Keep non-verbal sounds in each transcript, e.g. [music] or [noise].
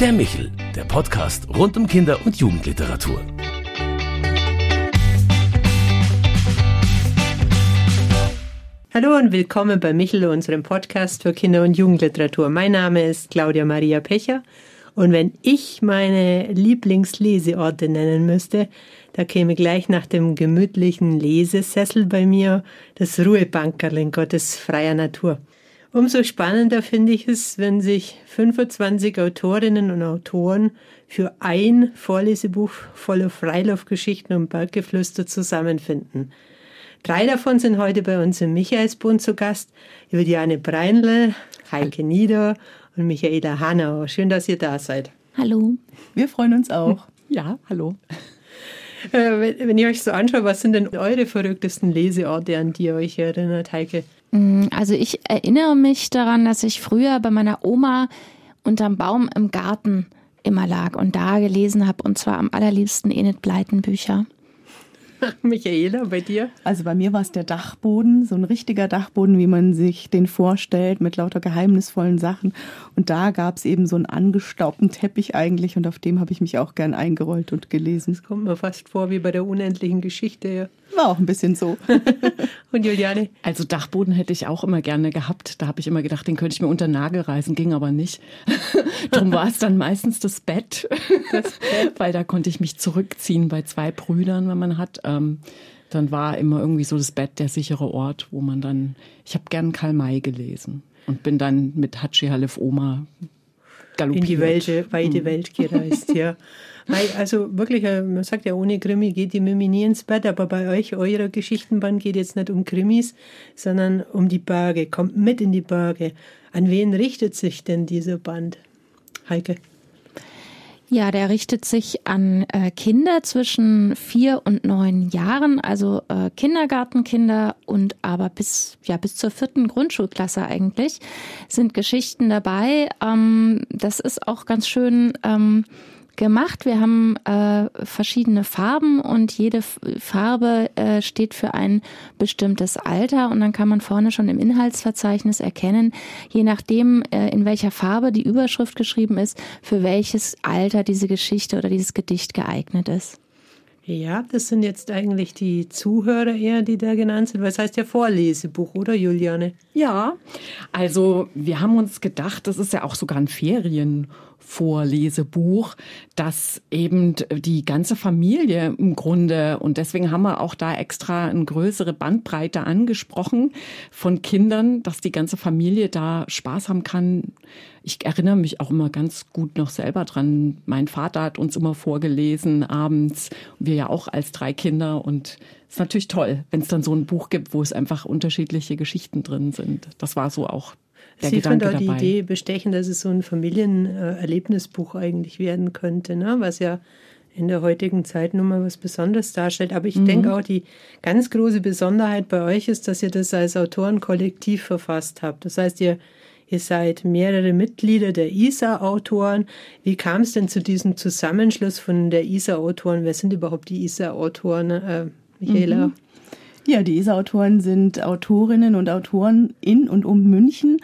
Der Michel, der Podcast rund um Kinder- und Jugendliteratur. Hallo und willkommen bei Michel, unserem Podcast für Kinder- und Jugendliteratur. Mein Name ist Claudia Maria Pecher und wenn ich meine Lieblingsleseorte nennen müsste, da käme gleich nach dem gemütlichen Lesesessel bei mir das Ruhebankerl in Gottes freier Natur. Umso spannender finde ich es, wenn sich 25 Autorinnen und Autoren für ein Vorlesebuch voller Freilaufgeschichten und Berggeflüster zusammenfinden. Drei davon sind heute bei uns im Michaelsbund zu Gast. Juliane Breinle, Heike Nieder und Michaela Hanau. Schön, dass ihr da seid. Hallo. Wir freuen uns auch. [laughs] Ja, hallo. Äh, wenn ihr euch so anschaut, was sind denn eure verrücktesten Leseorte, an die ihr euch erinnert, Heike? Mm, also ich erinnere mich daran, dass ich früher bei meiner Oma unterm Baum im Garten immer lag und da gelesen habe und zwar am allerliebsten Enid Bleiten Bücher. [laughs] Michaela, bei dir? Also bei mir war es der Dachboden, so ein richtiger Dachboden, wie man sich den vorstellt, mit lauter geheimnisvollen Sachen. Und da gab es eben so einen angestaubten Teppich eigentlich und auf dem habe ich mich auch gern eingerollt und gelesen. Das kommt mir fast vor wie bei der unendlichen Geschichte. Ja. War auch ein bisschen so. [laughs] [laughs] und Juliane? Also Dachboden hätte ich auch immer gerne gehabt. Da habe ich immer gedacht, den könnte ich mir unter den Nagel reißen, ging aber nicht. Darum war es dann meistens das Bett, das Bett. weil da konnte ich mich zurückziehen bei zwei Brüdern, wenn man hat. Ähm, dann war immer irgendwie so das Bett der sichere Ort, wo man dann, ich habe gern Karl May gelesen und bin dann mit Hatschi Halef Oma galoppiert. In die Welt, weite Welt gereist, ja. [laughs] Also wirklich, äh, man sagt ja, ohne Krimi geht die Mimi nie ins Bett, aber bei euch, eurer Geschichtenband geht jetzt nicht um Krimis, sondern um die Berge. Kommt mit in die Berge. An wen richtet sich denn dieser Band? Heike? Ja, der richtet sich an äh, Kinder zwischen vier und neun Jahren, also äh, Kindergartenkinder und aber bis ja bis zur vierten Grundschulklasse eigentlich sind Geschichten dabei. Ähm, das ist auch ganz schön. Ähm, gemacht. Wir haben äh, verschiedene Farben und jede Farbe äh, steht für ein bestimmtes Alter und dann kann man vorne schon im Inhaltsverzeichnis erkennen, je nachdem, äh, in welcher Farbe die Überschrift geschrieben ist, für welches Alter diese Geschichte oder dieses Gedicht geeignet ist. Ja, das sind jetzt eigentlich die Zuhörer eher, die da genannt sind. Was heißt ja Vorlesebuch, oder Juliane? Ja, also wir haben uns gedacht, das ist ja auch sogar ein Ferien. Vorlesebuch, das eben die ganze Familie im Grunde, und deswegen haben wir auch da extra eine größere Bandbreite angesprochen von Kindern, dass die ganze Familie da Spaß haben kann. Ich erinnere mich auch immer ganz gut noch selber dran. Mein Vater hat uns immer vorgelesen abends, wir ja auch als drei Kinder und ist natürlich toll, wenn es dann so ein Buch gibt, wo es einfach unterschiedliche Geschichten drin sind. Das war so auch der Sie Gedanke auch dabei. die Idee bestechen, dass es so ein Familienerlebnisbuch eigentlich werden könnte, ne? was ja in der heutigen Zeit nun mal was Besonderes darstellt. Aber ich mhm. denke auch, die ganz große Besonderheit bei euch ist, dass ihr das als Autorenkollektiv verfasst habt. Das heißt, ihr, ihr seid mehrere Mitglieder der ISA-Autoren. Wie kam es denn zu diesem Zusammenschluss von der ISA-Autoren? Wer sind überhaupt die ISA-Autoren, äh, Michaela? Mhm. Ja, die ISA-Autoren sind Autorinnen und Autoren in und um München.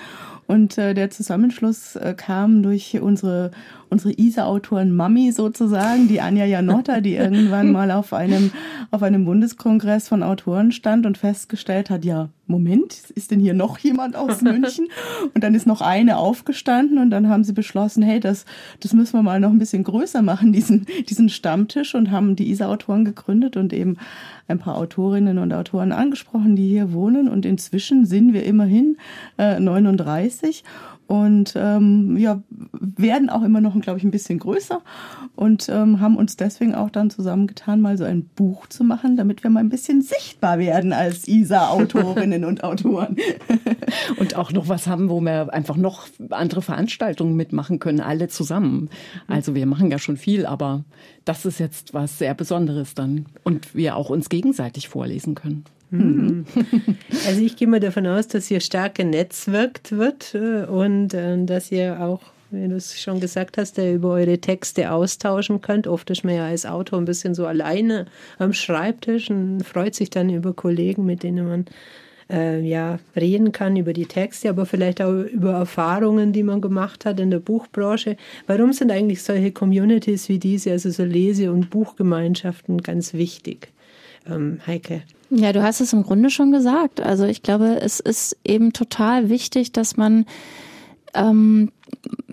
Und äh, der Zusammenschluss äh, kam durch unsere, unsere ISA-Autoren Mami sozusagen, die Anja Janotta, die [laughs] irgendwann mal auf einem, auf einem Bundeskongress von Autoren stand und festgestellt hat, ja, Moment, ist denn hier noch jemand aus München? [laughs] Und dann ist noch eine aufgestanden und dann haben sie beschlossen, hey, das, das müssen wir mal noch ein bisschen größer machen, diesen, diesen Stammtisch und haben die ISA-Autoren gegründet und eben ein paar Autorinnen und Autoren angesprochen, die hier wohnen. Und inzwischen sind wir immerhin äh, 39 und ähm, ja, werden auch immer noch, glaube ich, ein bisschen größer und ähm, haben uns deswegen auch dann zusammengetan, mal so ein Buch zu machen, damit wir mal ein bisschen sichtbar werden als ISA-Autorinnen und Autoren. [laughs] und auch noch was haben, wo wir einfach noch andere Veranstaltungen mitmachen können, alle zusammen. Also wir machen ja schon viel, aber das ist jetzt was sehr Besonderes dann und wir auch uns gegenseitig vorlesen können. Mhm. [laughs] Also ich gehe mal davon aus, dass hier stark genetzwerkt wird äh, und äh, dass ihr auch, wie du es schon gesagt hast, über eure Texte austauschen könnt. Oft ist man ja als Autor ein bisschen so alleine am Schreibtisch und freut sich dann über Kollegen, mit denen man äh, ja, reden kann über die Texte, aber vielleicht auch über Erfahrungen, die man gemacht hat in der Buchbranche. Warum sind eigentlich solche Communities wie diese, also so Lese- und Buchgemeinschaften, ganz wichtig? Ähm, Heike. Ja, du hast es im Grunde schon gesagt. Also ich glaube, es ist eben total wichtig, dass man ähm,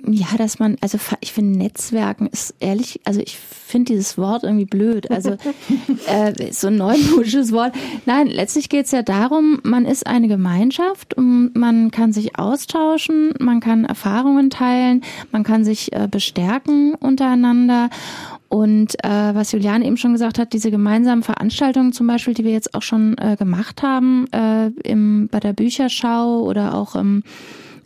ja, dass man, also ich finde Netzwerken ist ehrlich, also ich finde dieses Wort irgendwie blöd. Also [laughs] äh, so ein neumodisches Wort. Nein, letztlich geht es ja darum, man ist eine Gemeinschaft und man kann sich austauschen, man kann Erfahrungen teilen, man kann sich äh, bestärken untereinander. Und äh, was Julian eben schon gesagt hat, diese gemeinsamen Veranstaltungen zum Beispiel, die wir jetzt auch schon äh, gemacht haben, äh, im, bei der Bücherschau oder auch im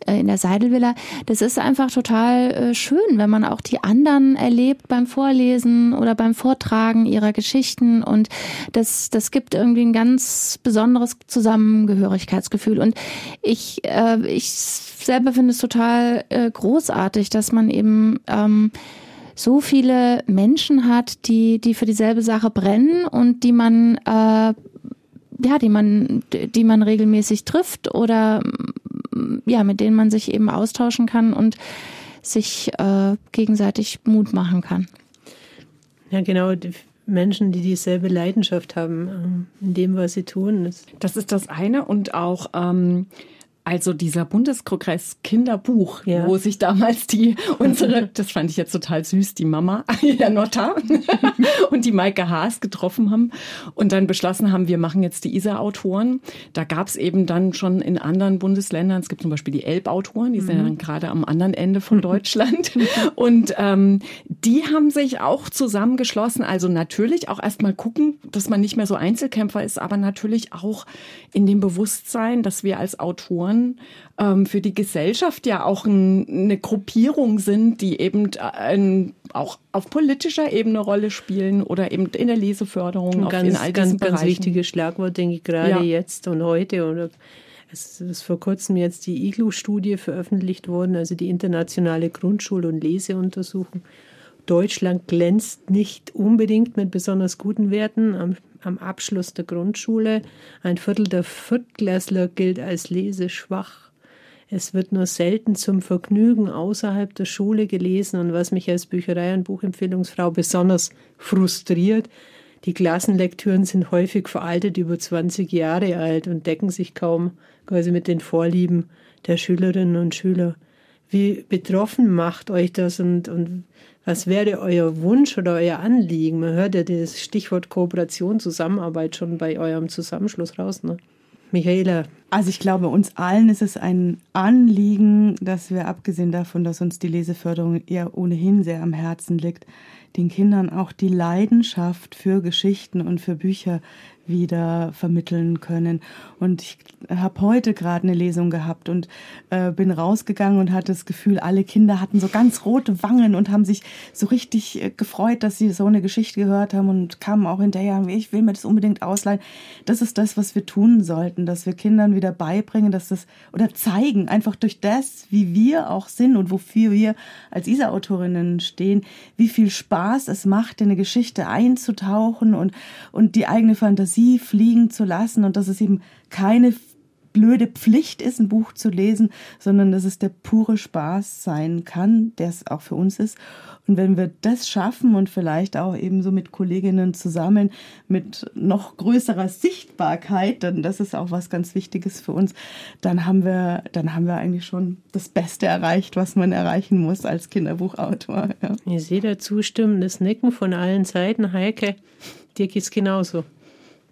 äh, in der Seidelvilla. Das ist einfach total äh, schön, wenn man auch die anderen erlebt beim Vorlesen oder beim Vortragen ihrer Geschichten und das, das gibt irgendwie ein ganz besonderes Zusammengehörigkeitsgefühl und ich, äh, ich selber finde es total äh, großartig, dass man eben ähm, so viele Menschen hat, die, die für dieselbe Sache brennen und die man äh, ja, die man, die man regelmäßig trifft oder ja, mit denen man sich eben austauschen kann und sich äh, gegenseitig Mut machen kann. Ja, genau. Die Menschen, die dieselbe Leidenschaft haben ähm, in dem, was sie tun. Das ist das eine und auch ähm, also dieser Bundeskongress Kinderbuch, ja. wo sich damals die unsere, [laughs] das fand ich jetzt total süß, die Mama [laughs] Janotta [laughs] und die Maike Haas getroffen haben und dann beschlossen haben, wir machen jetzt die ISA-Autoren. Da gab es eben dann schon in anderen Bundesländern, es gibt zum Beispiel die Elb-Autoren, die mhm. sind ja dann gerade am anderen Ende von Deutschland und ähm, die haben sich auch zusammengeschlossen. Also natürlich auch erstmal gucken, dass man nicht mehr so Einzelkämpfer ist, aber natürlich auch in dem Bewusstsein, dass wir als Autoren Autoren ähm, für die Gesellschaft ja auch ein, eine Gruppierung sind, die eben ein, auch auf politischer Ebene Rolle spielen oder eben in der Leseförderung. Ein ganz, in all ganz, ganz wichtiges Schlagwort, denke ich, gerade ja. jetzt und heute. Oder es ist vor kurzem jetzt die IGLU-Studie veröffentlicht worden, also die internationale Grundschul- und Leseuntersuchung. Deutschland glänzt nicht unbedingt mit besonders guten Werten. Am am Abschluss der Grundschule. Ein Viertel der Viertklässler gilt als leseschwach. Es wird nur selten zum Vergnügen außerhalb der Schule gelesen und was mich als Bücherei- und Buchempfehlungsfrau besonders frustriert, die Klassenlektüren sind häufig veraltet über 20 Jahre alt und decken sich kaum quasi mit den Vorlieben der Schülerinnen und Schüler. Wie betroffen macht euch das und, und was wäre euer Wunsch oder euer Anliegen? Man hört ja das Stichwort Kooperation, Zusammenarbeit schon bei eurem Zusammenschluss raus, ne? Michaela. Also ich glaube, uns allen ist es ein Anliegen, dass wir abgesehen davon, dass uns die Leseförderung ja ohnehin sehr am Herzen liegt, den Kindern auch die Leidenschaft für Geschichten und für Bücher wieder vermitteln können. Und ich habe heute gerade eine Lesung gehabt und äh, bin rausgegangen und hatte das Gefühl, alle Kinder hatten so ganz rote Wangen und haben sich so richtig äh, gefreut, dass sie so eine Geschichte gehört haben und kamen auch hinterher, ich will mir das unbedingt ausleihen. Das ist das, was wir tun sollten, dass wir Kindern wieder beibringen, dass das oder zeigen, einfach durch das, wie wir auch sind und wofür wir als ISA-Autorinnen stehen, wie viel Spaß es macht, in eine Geschichte einzutauchen und, und die eigene Fantasie Fantasie fliegen zu lassen und dass es eben keine blöde Pflicht ist, ein Buch zu lesen, sondern dass es der pure Spaß sein kann, der es auch für uns ist. Und wenn wir das schaffen und vielleicht auch eben so mit Kolleginnen zusammen mit noch größerer Sichtbarkeit, dann das ist auch was ganz Wichtiges für uns, dann haben wir, dann haben wir eigentlich schon das Beste erreicht, was man erreichen muss als Kinderbuchautor. Ja. Ich sehe da zustimmendes Nicken von allen Seiten. Heike, dir geht's genauso.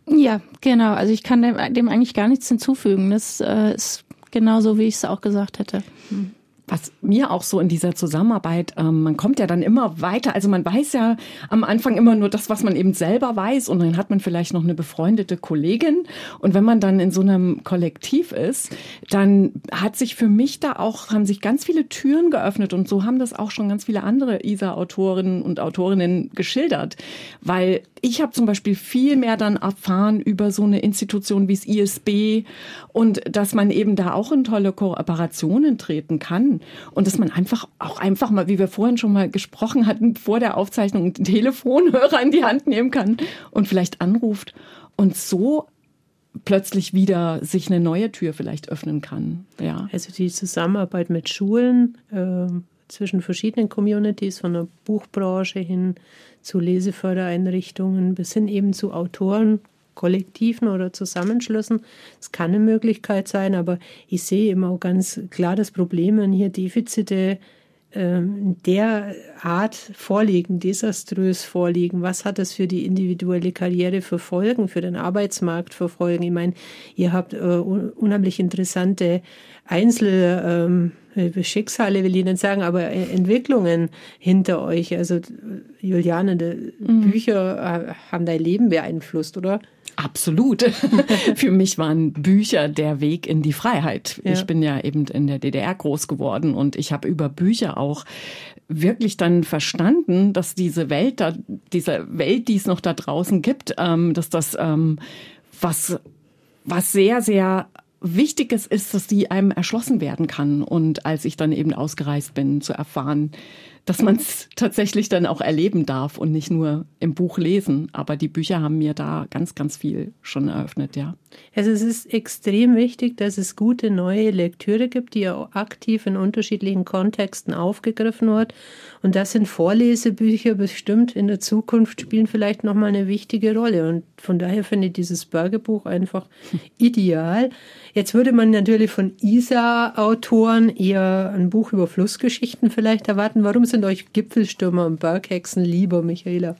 Ja, genau. Also ich kann dem, dem eigentlich gar nichts hinzufügen. Das äh, ist genauso, wie ich es auch gesagt hätte. Hm was mir auch so in dieser Zusammenarbeit, ähm, man kommt ja dann immer weiter. Also man weiß ja am Anfang immer nur das, was man eben selber weiß und dann hat man vielleicht noch eine befreundete Kollegin. Und wenn man dann in so einem Kollektiv ist, dann hat sich für mich da auch, haben sich ganz viele Türen geöffnet und so haben das auch schon ganz viele andere ISA-Autorinnen und Autorinnen geschildert. Weil ich habe zum Beispiel viel mehr dann erfahren über so eine Institution wie das ISB und dass man eben da auch in tolle Kooperationen treten kann und dass man einfach auch einfach mal, wie wir vorhin schon mal gesprochen hatten, vor der Aufzeichnung einen Telefonhörer in die Hand nehmen kann und vielleicht anruft und so plötzlich wieder sich eine neue Tür vielleicht öffnen kann. Ja. Also die Zusammenarbeit mit Schulen äh, zwischen verschiedenen Communities, von der Buchbranche hin zu Lesefördereinrichtungen bis hin eben zu Autoren, Kollektiven oder Zusammenschlüssen. Es kann eine Möglichkeit sein, aber ich sehe immer auch ganz klar das Problem, wenn hier Defizite ähm, der Art vorliegen, desaströs vorliegen. Was hat das für die individuelle Karriere für Folgen, für den Arbeitsmarkt für Folgen? Ich meine, ihr habt äh, unheimlich interessante Einzel- ähm, Schicksale will ich nicht sagen, aber äh, Entwicklungen hinter euch. Also Juliane, die mhm. Bücher äh, haben dein Leben beeinflusst, oder? Absolut. [laughs] Für mich waren Bücher der Weg in die Freiheit. Ja. Ich bin ja eben in der DDR groß geworden und ich habe über Bücher auch wirklich dann verstanden, dass diese Welt da, diese Welt, die es noch da draußen gibt, ähm, dass das ähm, was was sehr sehr Wichtiges ist, dass die einem erschlossen werden kann. Und als ich dann eben ausgereist bin, zu erfahren, dass man es tatsächlich dann auch erleben darf und nicht nur im Buch lesen. Aber die Bücher haben mir da ganz, ganz viel schon eröffnet, ja. Also es ist extrem wichtig, dass es gute neue Lektüre gibt, die ja aktiv in unterschiedlichen Kontexten aufgegriffen wird. Und das sind Vorlesebücher bestimmt in der Zukunft spielen vielleicht nochmal eine wichtige Rolle. Und von daher finde ich dieses Bergebuch einfach [laughs] ideal. Jetzt würde man natürlich von ISA-Autoren eher ein Buch über Flussgeschichten vielleicht erwarten. Warum sind euch Gipfelstürmer und Berghexen lieber, Michaela?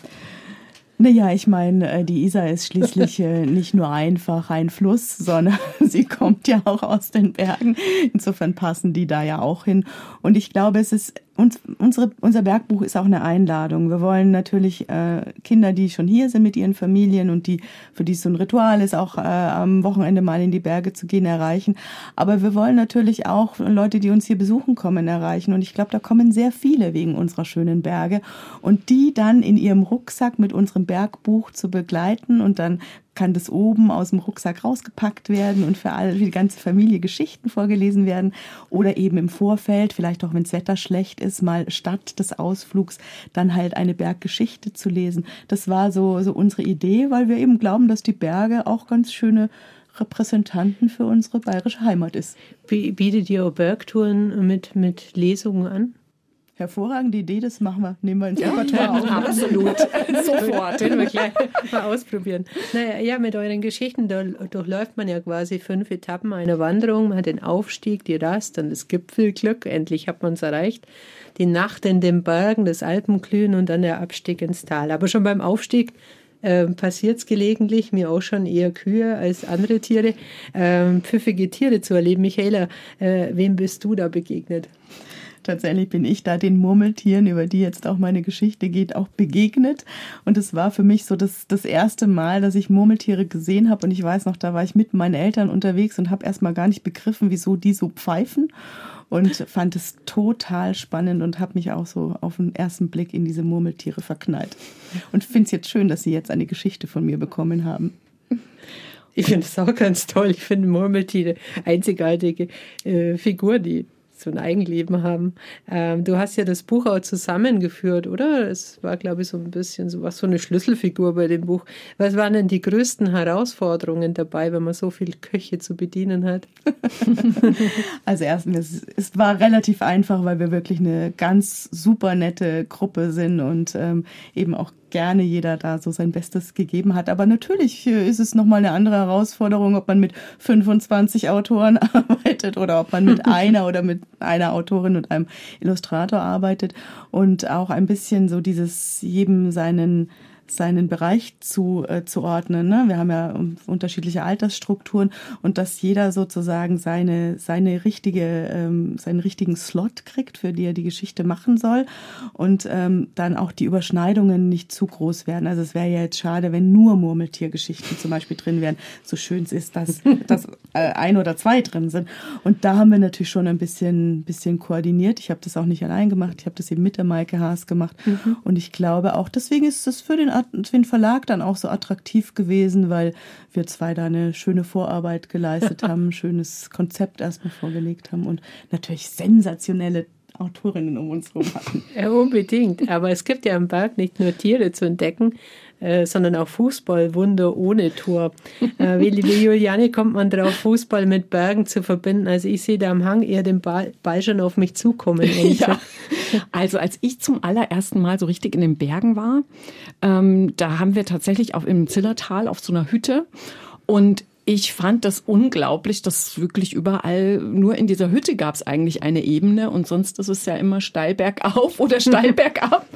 Naja, ich meine, äh, die Isar ist schließlich [laughs] äh, nicht nur einfach ein Fluss, sondern [laughs] sie kommt ja auch aus den Bergen. Insofern passen die da ja auch hin. Und ich glaube, es ist uns, unsere, unser Bergbuch ist auch eine Einladung. Wir wollen natürlich äh, Kinder, die schon hier sind mit ihren Familien und die für die es so ein Ritual ist, auch äh, am Wochenende mal in die Berge zu gehen, erreichen. Aber wir wollen natürlich auch Leute, die uns hier besuchen kommen, erreichen. Und ich glaube, da kommen sehr viele wegen unserer schönen Berge. Und die dann in ihrem Rucksack mit unserem Bergbuch zu begleiten und dann kann das oben aus dem Rucksack rausgepackt werden und für alle, für die ganze Familie Geschichten vorgelesen werden oder eben im Vorfeld, vielleicht auch wenn das Wetter schlecht ist, mal statt des Ausflugs dann halt eine Berggeschichte zu lesen. Das war so, so unsere Idee, weil wir eben glauben, dass die Berge auch ganz schöne Repräsentanten für unsere bayerische Heimat ist. Bietet ihr Bergtouren mit, mit Lesungen an? Hervorragende Idee, das machen wir. Nehmen wir ins Repertoire ja, auf. Absolut. [laughs] Sofort. Den wir gleich [laughs] mal ausprobieren. Naja, ja, mit euren Geschichten, da durchläuft man ja quasi fünf Etappen einer Wanderung. Man hat den Aufstieg, die Rast, dann das Gipfelglück. Endlich hat man es erreicht. Die Nacht in den Bergen, das Alpenglühen und dann der Abstieg ins Tal. Aber schon beim Aufstieg äh, passiert es gelegentlich, mir auch schon eher Kühe als andere Tiere, äh, pfiffige Tiere zu erleben. Michaela, äh, wem bist du da begegnet? Tatsächlich bin ich da den Murmeltieren, über die jetzt auch meine Geschichte geht, auch begegnet. Und es war für mich so das, das erste Mal, dass ich Murmeltiere gesehen habe. Und ich weiß noch, da war ich mit meinen Eltern unterwegs und habe erst mal gar nicht begriffen, wieso die so pfeifen. Und [laughs] fand es total spannend und habe mich auch so auf den ersten Blick in diese Murmeltiere verknallt. Und finde es jetzt schön, dass Sie jetzt eine Geschichte von mir bekommen haben. Ich finde es auch ganz toll. Ich finde Murmeltiere einzigartige äh, Figur, die so ein Eigenleben haben. Ähm, du hast ja das Buch auch zusammengeführt, oder? Es war, glaube ich, so ein bisschen so was so eine Schlüsselfigur bei dem Buch. Was waren denn die größten Herausforderungen dabei, wenn man so viele Köche zu bedienen hat? [laughs] also erstens, es war relativ einfach, weil wir wirklich eine ganz super nette Gruppe sind und ähm, eben auch gerne jeder da so sein Bestes gegeben hat. Aber natürlich äh, ist es nochmal eine andere Herausforderung, ob man mit 25 Autoren [laughs] arbeitet oder ob man mit [laughs] einer oder mit einer Autorin und einem Illustrator arbeitet und auch ein bisschen so dieses jedem seinen seinen Bereich zu, äh, zu ordnen. Ne? Wir haben ja unterschiedliche Altersstrukturen und dass jeder sozusagen seine, seine richtige, ähm, seinen richtigen Slot kriegt, für die er die Geschichte machen soll und ähm, dann auch die Überschneidungen nicht zu groß werden. Also es wäre ja jetzt schade, wenn nur Murmeltiergeschichten zum Beispiel drin wären, so schön es ist, dass, [laughs] dass äh, ein oder zwei drin sind. Und da haben wir natürlich schon ein bisschen, bisschen koordiniert. Ich habe das auch nicht allein gemacht, ich habe das eben mit der Maike Haas gemacht mhm. und ich glaube auch, deswegen ist es für den für den Verlag dann auch so attraktiv gewesen, weil wir zwei da eine schöne Vorarbeit geleistet [laughs] haben, ein schönes Konzept erstmal vorgelegt haben und natürlich sensationelle Autorinnen um uns herum hatten. Ja, unbedingt. Aber es gibt ja im Park nicht nur Tiere zu entdecken, äh, sondern auch Fußballwunder ohne Tor. Äh, wie, wie Juliane kommt man drauf, Fußball mit Bergen zu verbinden? Also ich sehe da am Hang eher den Ball, Ball schon auf mich zukommen. Ja. Also als ich zum allerersten Mal so richtig in den Bergen war, ähm, da haben wir tatsächlich auf im Zillertal auf so einer Hütte und ich fand das unglaublich, dass wirklich überall, nur in dieser Hütte gab es eigentlich eine Ebene und sonst ist es ja immer steil bergauf [laughs] oder steil [laughs] bergab.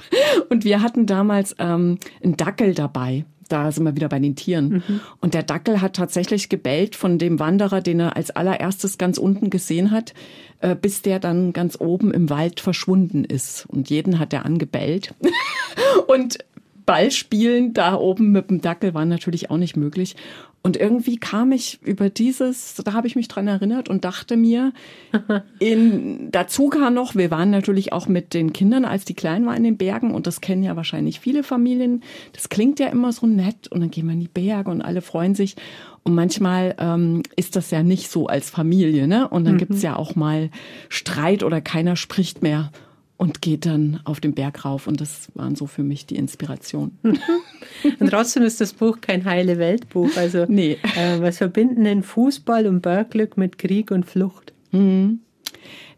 Und wir hatten damals ähm, einen Dackel dabei. Da sind wir wieder bei den Tieren. Mhm. Und der Dackel hat tatsächlich gebellt von dem Wanderer, den er als allererstes ganz unten gesehen hat, äh, bis der dann ganz oben im Wald verschwunden ist. Und jeden hat er angebellt. [laughs] und Ball spielen da oben mit dem Dackel war natürlich auch nicht möglich. Und irgendwie kam ich über dieses, da habe ich mich dran erinnert und dachte mir, in, [laughs] dazu kam noch, wir waren natürlich auch mit den Kindern, als die klein waren in den Bergen und das kennen ja wahrscheinlich viele Familien. Das klingt ja immer so nett und dann gehen wir in die Berge und alle freuen sich. Und manchmal ähm, ist das ja nicht so als Familie, ne? Und dann mhm. gibt's ja auch mal Streit oder keiner spricht mehr und geht dann auf den Berg rauf. Und das waren so für mich die Inspiration. [laughs] und trotzdem ist das Buch kein heile Weltbuch. Also nee. äh, was verbinden denn Fußball und Bergglück mit Krieg und Flucht? Mhm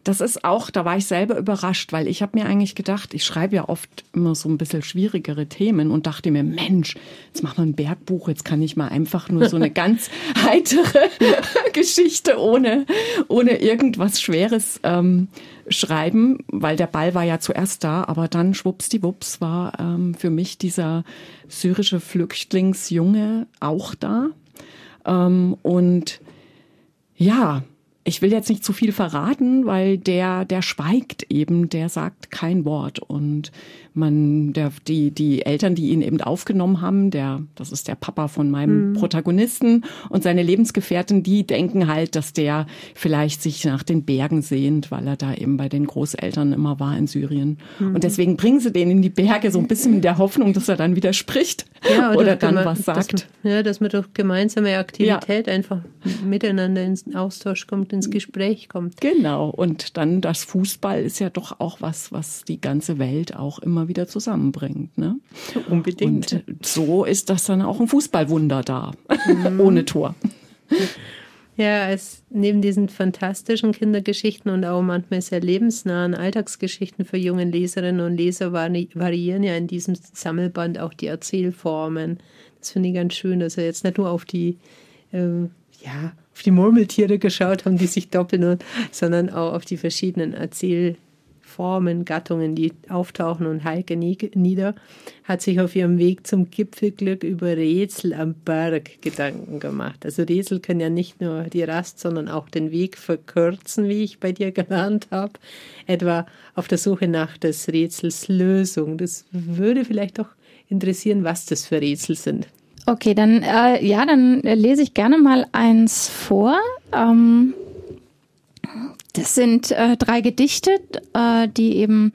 das ist auch, da war ich selber überrascht, weil ich habe mir eigentlich gedacht, ich schreibe ja oft immer so ein bisschen schwierigere Themen und dachte mir, Mensch, jetzt mach mal ein Bergbuch, jetzt kann ich mal einfach nur so eine [laughs] ganz heitere [laughs] Geschichte ohne, ohne irgendwas Schweres ähm, schreiben, weil der Ball war ja zuerst da, aber dann schwuppsdiwupps war ähm, für mich dieser syrische Flüchtlingsjunge auch da. Ähm, und ja, ich will jetzt nicht zu viel verraten, weil der, der schweigt eben, der sagt kein Wort. Und man, der, die, die Eltern, die ihn eben aufgenommen haben, der, das ist der Papa von meinem mhm. Protagonisten und seine Lebensgefährtin, die denken halt, dass der vielleicht sich nach den Bergen sehnt, weil er da eben bei den Großeltern immer war in Syrien. Mhm. Und deswegen bringen sie den in die Berge so ein bisschen in der Hoffnung, dass er dann wieder spricht ja, oder, oder dann was sagt. Dass, ja, dass man durch gemeinsame Aktivität ja. einfach miteinander ins Austausch kommt, ins Gespräch kommt. Genau. Und dann das Fußball ist ja doch auch was, was die ganze Welt auch immer immer wieder zusammenbringt. Ne? Unbedingt. Und so ist das dann auch ein Fußballwunder da, mhm. [laughs] ohne Tor. Ja, es neben diesen fantastischen Kindergeschichten und auch manchmal sehr lebensnahen Alltagsgeschichten für junge Leserinnen und Leser variieren ja in diesem Sammelband auch die Erzählformen. Das finde ich ganz schön, dass er jetzt nicht nur auf die äh, ja, auf die Murmeltiere geschaut haben, die sich doppeln, sondern auch auf die verschiedenen Erzähl Formen, Gattungen, die auftauchen und Heike Nieder hat sich auf ihrem Weg zum Gipfelglück über Rätsel am Berg Gedanken gemacht. Also Rätsel können ja nicht nur die Rast, sondern auch den Weg verkürzen, wie ich bei dir gelernt habe. Etwa auf der Suche nach des Rätsels Lösung. Das würde vielleicht doch interessieren, was das für Rätsel sind. Okay, dann äh, ja, dann lese ich gerne mal eins vor. Ähm, das sind äh, drei Gedichte, äh, die eben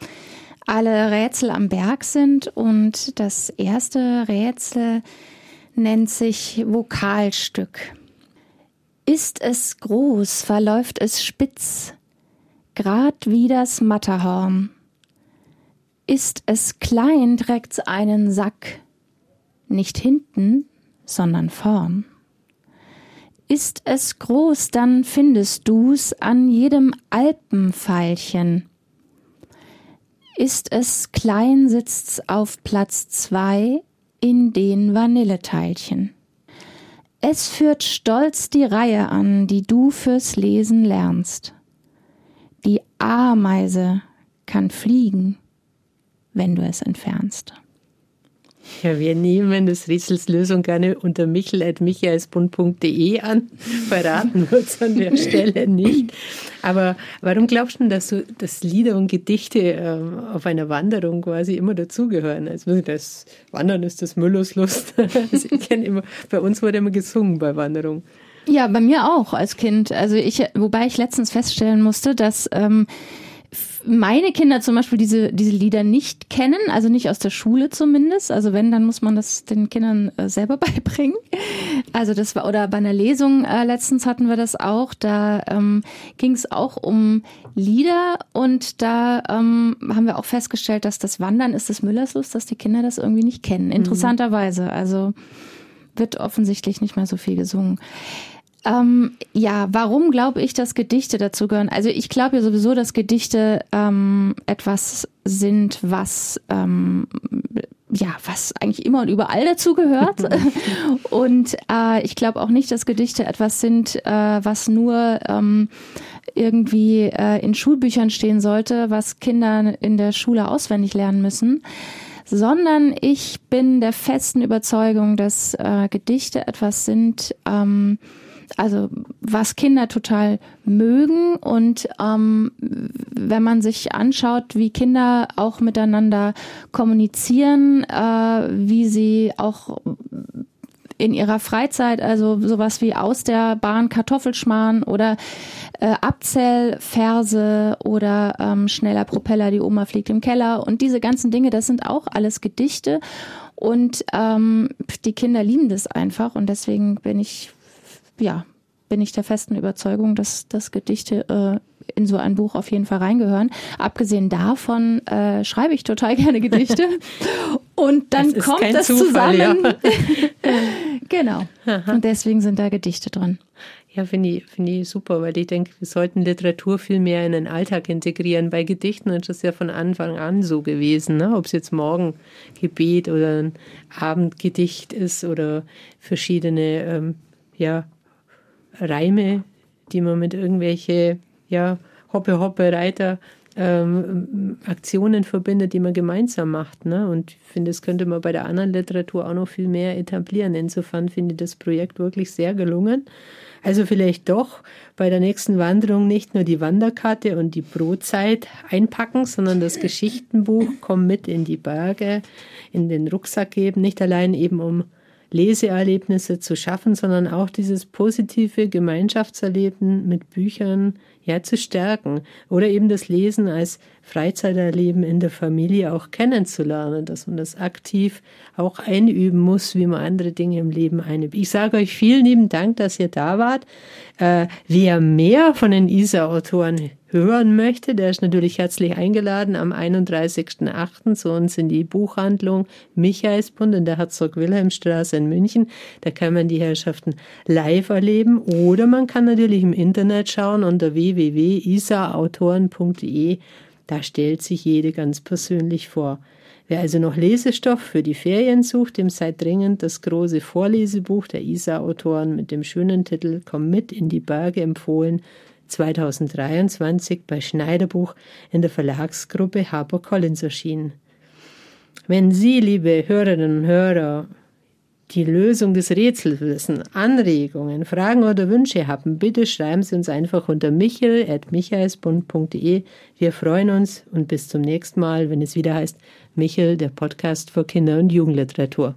alle Rätsel am Berg sind. Und das erste Rätsel nennt sich Vokalstück. Ist es groß, verläuft es spitz, grad wie das Matterhorn. Ist es klein, trägt's einen Sack, nicht hinten, sondern vorn. Ist es groß, dann findest du's an jedem Alpenpfeilchen. Ist es klein, sitzt's auf Platz zwei in den Vanilleteilchen. Es führt stolz die Reihe an, die du fürs Lesen lernst. Die Ameise kann fliegen, wenn du es entfernst. Ja, wir nehmen das Rätsels Lösung gerne unter michel.michaelsbund.de an. Verraten wir uns an der Stelle nicht. Aber warum glaubst du, dass, so, dass Lieder und Gedichte äh, auf einer Wanderung quasi immer dazugehören? Also das Wandern ist das [laughs] immer, bei uns wurde immer gesungen bei Wanderung. Ja, bei mir auch als Kind. Also ich, wobei ich letztens feststellen musste, dass ähm, meine Kinder zum Beispiel diese, diese Lieder nicht kennen, also nicht aus der Schule zumindest. Also wenn, dann muss man das den Kindern äh, selber [laughs] beibringen. Also das war, oder bei einer Lesung äh, letztens hatten wir das auch, da ähm, ging es auch um Lieder und da ähm, haben wir auch festgestellt, dass das Wandern ist des Müllers Lust, dass die Kinder das irgendwie nicht kennen. Mhm. Interessanterweise. Also wird offensichtlich nicht mehr so viel gesungen. Ähm, ja, warum glaube ich, dass Gedichte dazu gehören? Also ich glaube ja sowieso, dass Gedichte ähm, etwas sind, was ähm, ja, was eigentlich immer und überall dazu gehört. [laughs] und äh, ich glaube auch nicht, dass Gedichte etwas sind, äh, was nur ähm, irgendwie äh, in Schulbüchern stehen sollte, was Kinder in der Schule auswendig lernen müssen sondern ich bin der festen Überzeugung, dass äh, Gedichte etwas sind, ähm, also was Kinder total mögen und ähm, wenn man sich anschaut, wie Kinder auch miteinander kommunizieren, äh, wie sie auch in ihrer Freizeit, also sowas wie aus der Bahn Kartoffelschmarrn oder äh, Abzählverse oder ähm, schneller Propeller, die Oma fliegt im Keller. Und diese ganzen Dinge, das sind auch alles Gedichte. Und ähm, die Kinder lieben das einfach. Und deswegen bin ich ja, bin ich der festen Überzeugung, dass, dass Gedichte äh, in so ein Buch auf jeden Fall reingehören. Abgesehen davon äh, schreibe ich total gerne Gedichte. [laughs] Und dann das kommt das Zufall, zusammen. Ja. [laughs] genau. Aha. Und deswegen sind da Gedichte drin. Ja, finde ich, finde ich super, weil ich denke, wir sollten Literatur viel mehr in den Alltag integrieren. Bei Gedichten ist das ja von Anfang an so gewesen, ne? ob es jetzt Morgengebet oder ein Abendgedicht ist oder verschiedene ähm, ja, Reime, die man mit irgendwelche ja, Hoppe, Hoppe, Reiter ähm, Aktionen verbindet, die man gemeinsam macht. Ne? Und ich finde, das könnte man bei der anderen Literatur auch noch viel mehr etablieren. Insofern finde ich das Projekt wirklich sehr gelungen. Also vielleicht doch bei der nächsten Wanderung nicht nur die Wanderkarte und die Brotzeit einpacken, sondern das Geschichtenbuch komm mit in die Berge, in den Rucksack geben, nicht allein eben um Leseerlebnisse zu schaffen, sondern auch dieses positive Gemeinschaftserleben mit Büchern ja zu stärken oder eben das Lesen als Freizeiterleben in der Familie auch kennenzulernen, dass man das aktiv auch einüben muss, wie man andere Dinge im Leben einübt. Ich sage euch vielen lieben Dank, dass ihr da wart. Äh, wer mehr von den ISA-Autoren hören möchte, der ist natürlich herzlich eingeladen am 31.08. zu uns in die Buchhandlung Michaelsbund in der Herzog-Wilhelm-Straße in München. Da kann man die Herrschaften live erleben oder man kann natürlich im Internet schauen unter www.isaautoren.de. Da stellt sich jede ganz persönlich vor. Wer also noch Lesestoff für die Ferien sucht, dem sei dringend das große Vorlesebuch der ISA-Autoren mit dem schönen Titel Komm mit in die Berge empfohlen 2023 bei Schneiderbuch in der Verlagsgruppe HarperCollins erschienen. Wenn Sie, liebe Hörerinnen und Hörer, die Lösung des Rätsels wissen, Anregungen, Fragen oder Wünsche haben, bitte schreiben Sie uns einfach unter michel.michaelsbund.de. Wir freuen uns und bis zum nächsten Mal, wenn es wieder heißt Michel, der Podcast für Kinder- und Jugendliteratur.